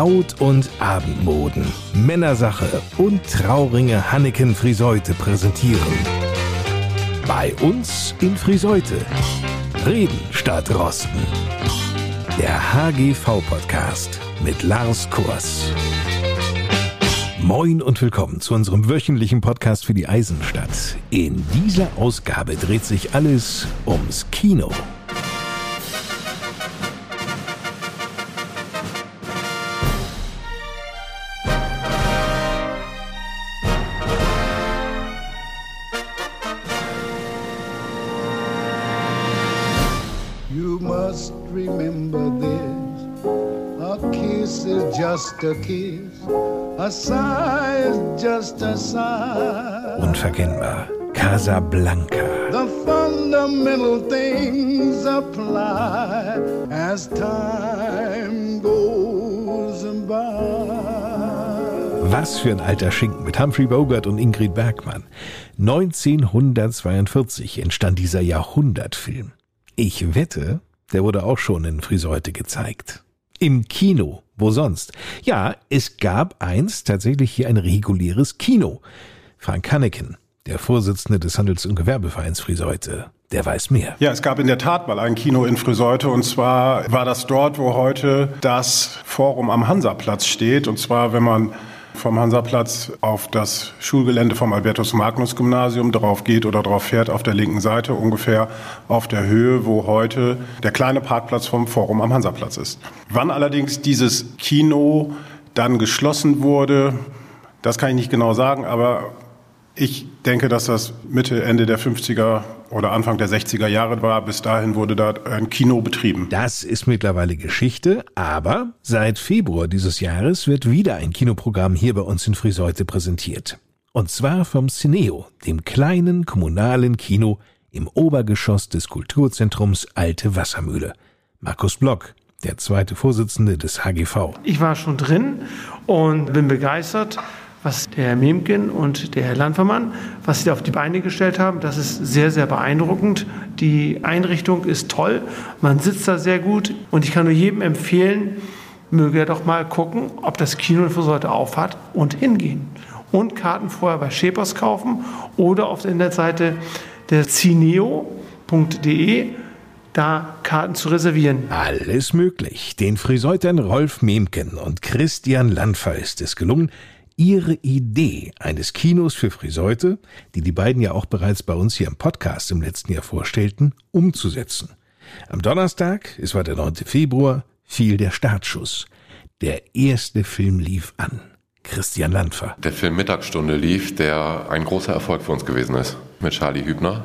Braut- und Abendmoden, Männersache und Trauringe Hanneken Friseute präsentieren. Bei uns in Friseute. Reden statt Rosten. Der HGV-Podcast mit Lars Kurs. Moin und willkommen zu unserem wöchentlichen Podcast für die Eisenstadt. In dieser Ausgabe dreht sich alles ums Kino. Just a kiss. A sigh is just a sigh. Unverkennbar. Casablanca. The fundamental things apply as time goes by. Was für ein alter Schinken mit Humphrey Bogart und Ingrid Bergmann. 1942 entstand dieser Jahrhundertfilm. Ich wette, der wurde auch schon in Friseute gezeigt. Im Kino. Wo sonst? Ja, es gab einst tatsächlich hier ein reguläres Kino. Frank Hanneken, der Vorsitzende des Handels- und Gewerbevereins Friseute, der weiß mehr. Ja, es gab in der Tat mal ein Kino in Friseute und zwar war das dort, wo heute das Forum am Hansaplatz steht. Und zwar, wenn man vom Hansaplatz auf das Schulgelände vom Albertus-Magnus-Gymnasium drauf geht oder drauf fährt, auf der linken Seite ungefähr auf der Höhe, wo heute der kleine Parkplatz vom Forum am Hansaplatz ist. Wann allerdings dieses Kino dann geschlossen wurde, das kann ich nicht genau sagen, aber ich denke, dass das Mitte, Ende der 50er oder Anfang der 60er Jahre war. Bis dahin wurde da ein Kino betrieben. Das ist mittlerweile Geschichte, aber seit Februar dieses Jahres wird wieder ein Kinoprogramm hier bei uns in Friseute präsentiert. Und zwar vom Cineo, dem kleinen kommunalen Kino im Obergeschoss des Kulturzentrums Alte Wassermühle. Markus Block, der zweite Vorsitzende des HGV. Ich war schon drin und bin begeistert was der Herr Memken und der Herr Landvermann, was sie da auf die Beine gestellt haben, das ist sehr, sehr beeindruckend. Die Einrichtung ist toll, man sitzt da sehr gut und ich kann nur jedem empfehlen, möge er doch mal gucken, ob das Kino für heute aufhat und hingehen. Und Karten vorher bei Schepers kaufen oder auf der Internetseite der cineo.de da Karten zu reservieren. Alles möglich. Den Friseutern Rolf Memken und Christian Landfer ist es gelungen, ihre Idee eines Kinos für Friseute, die die beiden ja auch bereits bei uns hier im Podcast im letzten Jahr vorstellten, umzusetzen. Am Donnerstag, es war der 9. Februar, fiel der Startschuss. Der erste Film lief an. Christian Landfer. Der Film Mittagsstunde lief, der ein großer Erfolg für uns gewesen ist. Mit Charlie Hübner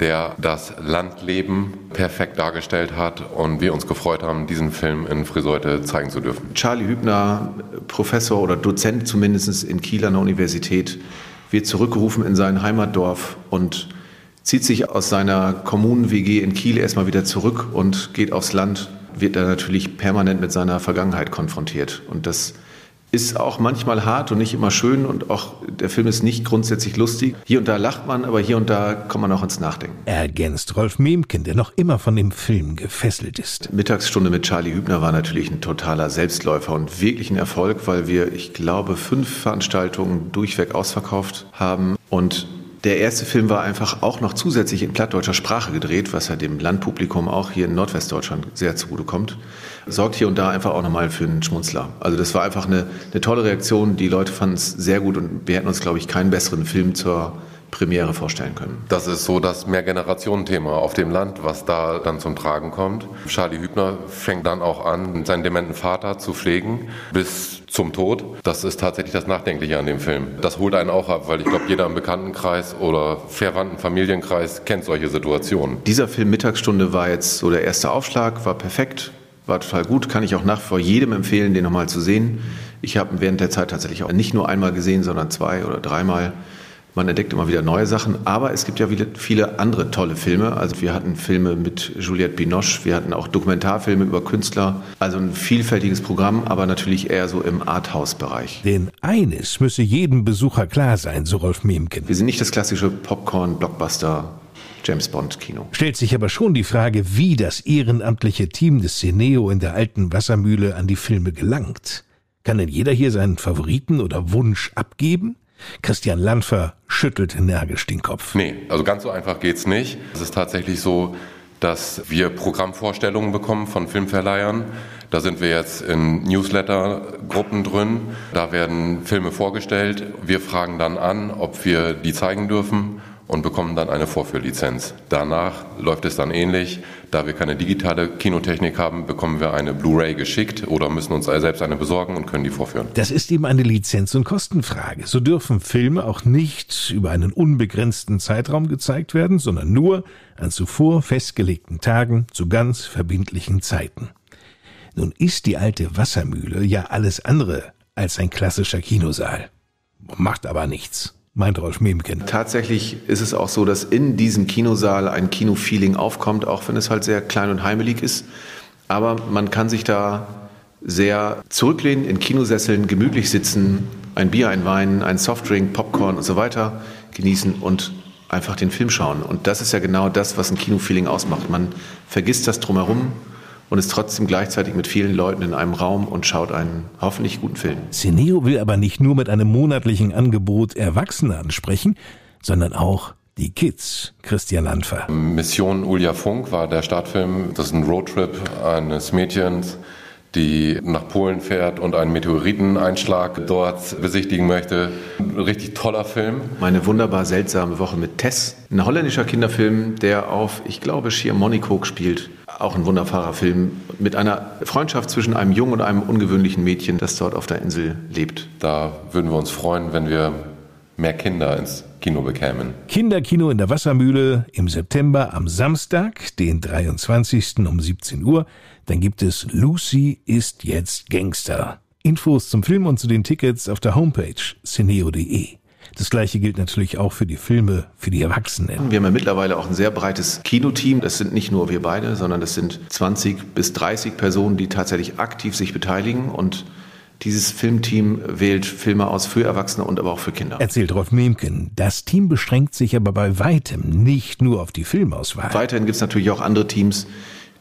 der das Landleben perfekt dargestellt hat und wir uns gefreut haben, diesen Film in Friseute zeigen zu dürfen. Charlie Hübner, Professor oder Dozent zumindest in Kiel an der Universität, wird zurückgerufen in sein Heimatdorf und zieht sich aus seiner Kommunen-WG in Kiel erstmal wieder zurück und geht aufs Land, wird er natürlich permanent mit seiner Vergangenheit konfrontiert. Und das ist auch manchmal hart und nicht immer schön und auch der Film ist nicht grundsätzlich lustig. Hier und da lacht man, aber hier und da kommt man auch ins Nachdenken. Ergänzt Rolf Memken, der noch immer von dem Film gefesselt ist. Mittagsstunde mit Charlie Hübner war natürlich ein totaler Selbstläufer und wirklich ein Erfolg, weil wir, ich glaube, fünf Veranstaltungen durchweg ausverkauft haben und der erste Film war einfach auch noch zusätzlich in plattdeutscher Sprache gedreht, was ja dem Landpublikum auch hier in Nordwestdeutschland sehr zugutekommt. Sorgt hier und da einfach auch nochmal für einen Schmunzler. Also das war einfach eine, eine tolle Reaktion. Die Leute fanden es sehr gut und wir hätten uns, glaube ich, keinen besseren Film zur Premiere vorstellen können. Das ist so das Mehrgenerationenthema auf dem Land, was da dann zum Tragen kommt. Charlie Hübner fängt dann auch an, seinen dementen Vater zu pflegen bis zum Tod. Das ist tatsächlich das Nachdenkliche an dem Film. Das holt einen auch ab, weil ich glaube, jeder im Bekanntenkreis oder verwandten Familienkreis kennt solche Situationen. Dieser Film Mittagsstunde war jetzt so der erste Aufschlag, war perfekt, war total gut, kann ich auch nach vor jedem empfehlen, den nochmal zu sehen. Ich habe während der Zeit tatsächlich auch nicht nur einmal gesehen, sondern zwei oder dreimal. Man entdeckt immer wieder neue Sachen, aber es gibt ja viele andere tolle Filme. Also wir hatten Filme mit Juliette Binoche, wir hatten auch Dokumentarfilme über Künstler. Also ein vielfältiges Programm, aber natürlich eher so im Arthouse-Bereich. Denn eines müsse jedem Besucher klar sein, so Rolf Memken. Wir sind nicht das klassische Popcorn-Blockbuster James Bond Kino. Stellt sich aber schon die Frage, wie das ehrenamtliche Team des Cineo in der alten Wassermühle an die Filme gelangt. Kann denn jeder hier seinen Favoriten oder Wunsch abgeben? Christian Landfer schüttelt energisch den Kopf. Nee, also ganz so einfach geht's nicht. Es ist tatsächlich so, dass wir Programmvorstellungen bekommen von Filmverleihern. Da sind wir jetzt in Newsletter-Gruppen drin. Da werden Filme vorgestellt. Wir fragen dann an, ob wir die zeigen dürfen und bekommen dann eine Vorführlizenz. Danach läuft es dann ähnlich. Da wir keine digitale Kinotechnik haben, bekommen wir eine Blu-ray geschickt oder müssen uns selbst eine besorgen und können die vorführen. Das ist eben eine Lizenz- und Kostenfrage. So dürfen Filme auch nicht über einen unbegrenzten Zeitraum gezeigt werden, sondern nur an zuvor festgelegten Tagen zu ganz verbindlichen Zeiten. Nun ist die alte Wassermühle ja alles andere als ein klassischer Kinosaal. Macht aber nichts meint Rolf Memken. Tatsächlich ist es auch so, dass in diesem Kinosaal ein Kinofeeling aufkommt, auch wenn es halt sehr klein und heimelig ist. Aber man kann sich da sehr zurücklehnen, in Kinosesseln gemütlich sitzen, ein Bier, ein Wein, ein Softdrink, Popcorn und so weiter genießen und einfach den Film schauen. Und das ist ja genau das, was ein Kinofeeling ausmacht. Man vergisst das drumherum und ist trotzdem gleichzeitig mit vielen Leuten in einem Raum und schaut einen hoffentlich guten Film. Cineo will aber nicht nur mit einem monatlichen Angebot Erwachsene ansprechen, sondern auch die Kids, Christian Landfer. Mission Ulja Funk war der Startfilm. Das ist ein Roadtrip eines Mädchens, die nach Polen fährt und einen Meteoriteneinschlag dort besichtigen möchte. Ein richtig toller Film. Meine wunderbar seltsame Woche mit Tess. Ein holländischer Kinderfilm, der auf, ich glaube, Schiermonnikoog spielt. Auch ein wunderbarer Film mit einer Freundschaft zwischen einem jungen und einem ungewöhnlichen Mädchen, das dort auf der Insel lebt. Da würden wir uns freuen, wenn wir mehr Kinder ins Kino bekämen. Kinderkino in der Wassermühle im September am Samstag, den 23. um 17 Uhr. Dann gibt es Lucy ist jetzt Gangster. Infos zum Film und zu den Tickets auf der Homepage cineo.de. Das gleiche gilt natürlich auch für die Filme, für die Erwachsenen. Wir haben ja mittlerweile auch ein sehr breites Kinoteam. Das sind nicht nur wir beide, sondern das sind 20 bis 30 Personen, die tatsächlich aktiv sich beteiligen und dieses Filmteam wählt Filme aus für Erwachsene und aber auch für Kinder. Erzählt Rolf Memken. Das Team beschränkt sich aber bei weitem nicht nur auf die Filmauswahl. Weiterhin gibt es natürlich auch andere Teams,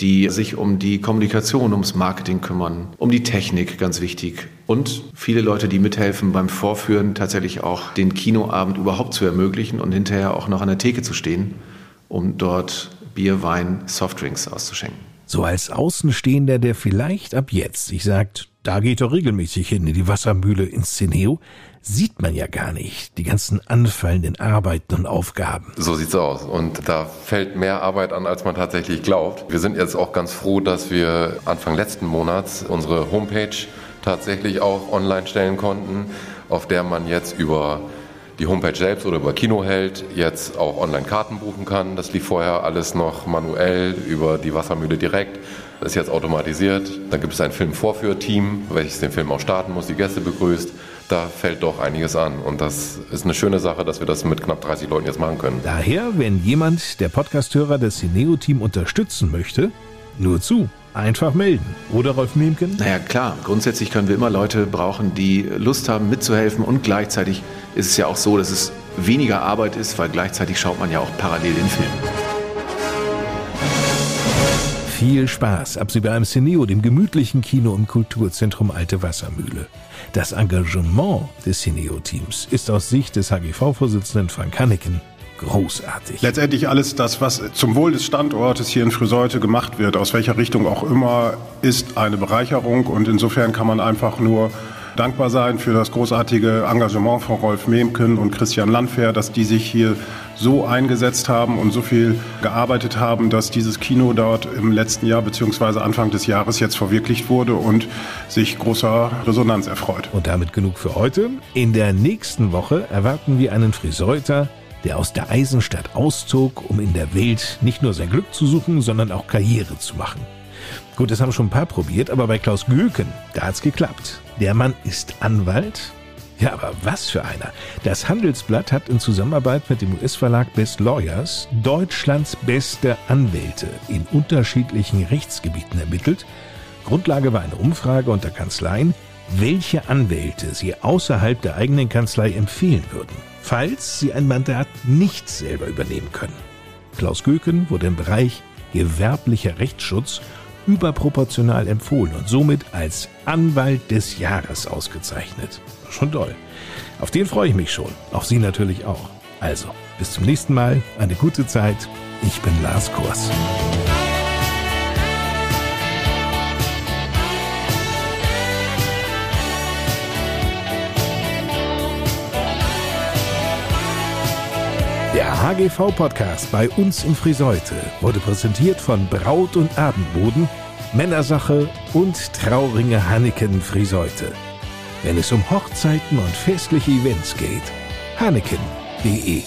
die sich um die Kommunikation, ums Marketing kümmern, um die Technik, ganz wichtig. Und viele Leute, die mithelfen beim Vorführen, tatsächlich auch den Kinoabend überhaupt zu ermöglichen und hinterher auch noch an der Theke zu stehen, um dort Bier, Wein, Softdrinks auszuschenken. So als Außenstehender, der vielleicht ab jetzt sich sagt, da geht er regelmäßig hin in die Wassermühle ins Cineo, sieht man ja gar nicht, die ganzen anfallenden Arbeiten und Aufgaben. So sieht's aus. Und da fällt mehr Arbeit an, als man tatsächlich glaubt. Wir sind jetzt auch ganz froh, dass wir Anfang letzten Monats unsere Homepage tatsächlich auch online stellen konnten, auf der man jetzt über die Homepage selbst oder über Kinoheld jetzt auch online Karten buchen kann. Das lief vorher alles noch manuell über die Wassermühle direkt. Das ist jetzt automatisiert. Dann gibt es ein Filmvorführteam, welches den Film auch starten muss, die Gäste begrüßt da fällt doch einiges an. Und das ist eine schöne Sache, dass wir das mit knapp 30 Leuten jetzt machen können. Daher, wenn jemand der Podcasthörer des Cineo-Team unterstützen möchte, nur zu. Einfach melden. Oder Rolf Miemken? Naja, klar. Grundsätzlich können wir immer Leute brauchen, die Lust haben, mitzuhelfen. Und gleichzeitig ist es ja auch so, dass es weniger Arbeit ist, weil gleichzeitig schaut man ja auch parallel den Film. Viel Spaß ab Sie bei einem Cineo, dem gemütlichen Kino im Kulturzentrum Alte Wassermühle. Das Engagement des Cineo-Teams ist aus Sicht des HGV-Vorsitzenden Frank Hanneken großartig. Letztendlich alles das, was zum Wohl des Standortes hier in Friseute gemacht wird, aus welcher Richtung auch immer, ist eine Bereicherung und insofern kann man einfach nur dankbar sein für das großartige Engagement von Rolf Memken und Christian Landwehr, dass die sich hier so eingesetzt haben und so viel gearbeitet haben, dass dieses Kino dort im letzten Jahr bzw. Anfang des Jahres jetzt verwirklicht wurde und sich großer Resonanz erfreut. Und damit genug für heute. In der nächsten Woche erwarten wir einen Friseuter, der aus der Eisenstadt auszog, um in der Welt nicht nur sein Glück zu suchen, sondern auch Karriere zu machen. Gut, das haben schon ein paar probiert, aber bei Klaus Gülken, da hat's geklappt. Der Mann ist Anwalt. Ja, aber was für einer. Das Handelsblatt hat in Zusammenarbeit mit dem US-Verlag Best Lawyers Deutschlands beste Anwälte in unterschiedlichen Rechtsgebieten ermittelt. Grundlage war eine Umfrage unter Kanzleien, welche Anwälte sie außerhalb der eigenen Kanzlei empfehlen würden, falls sie ein Mandat nicht selber übernehmen können. Klaus Göken wurde im Bereich gewerblicher Rechtsschutz überproportional empfohlen und somit als Anwalt des Jahres ausgezeichnet. Schon toll. Auf den freue ich mich schon. Auf Sie natürlich auch. Also, bis zum nächsten Mal. Eine gute Zeit. Ich bin Lars Kurs. Der HGV-Podcast bei uns in Friseute wurde präsentiert von Braut und Abendboden, Männersache und Trauringe Hanneken Friseute. Wenn es um Hochzeiten und festliche Events geht, hanneken.de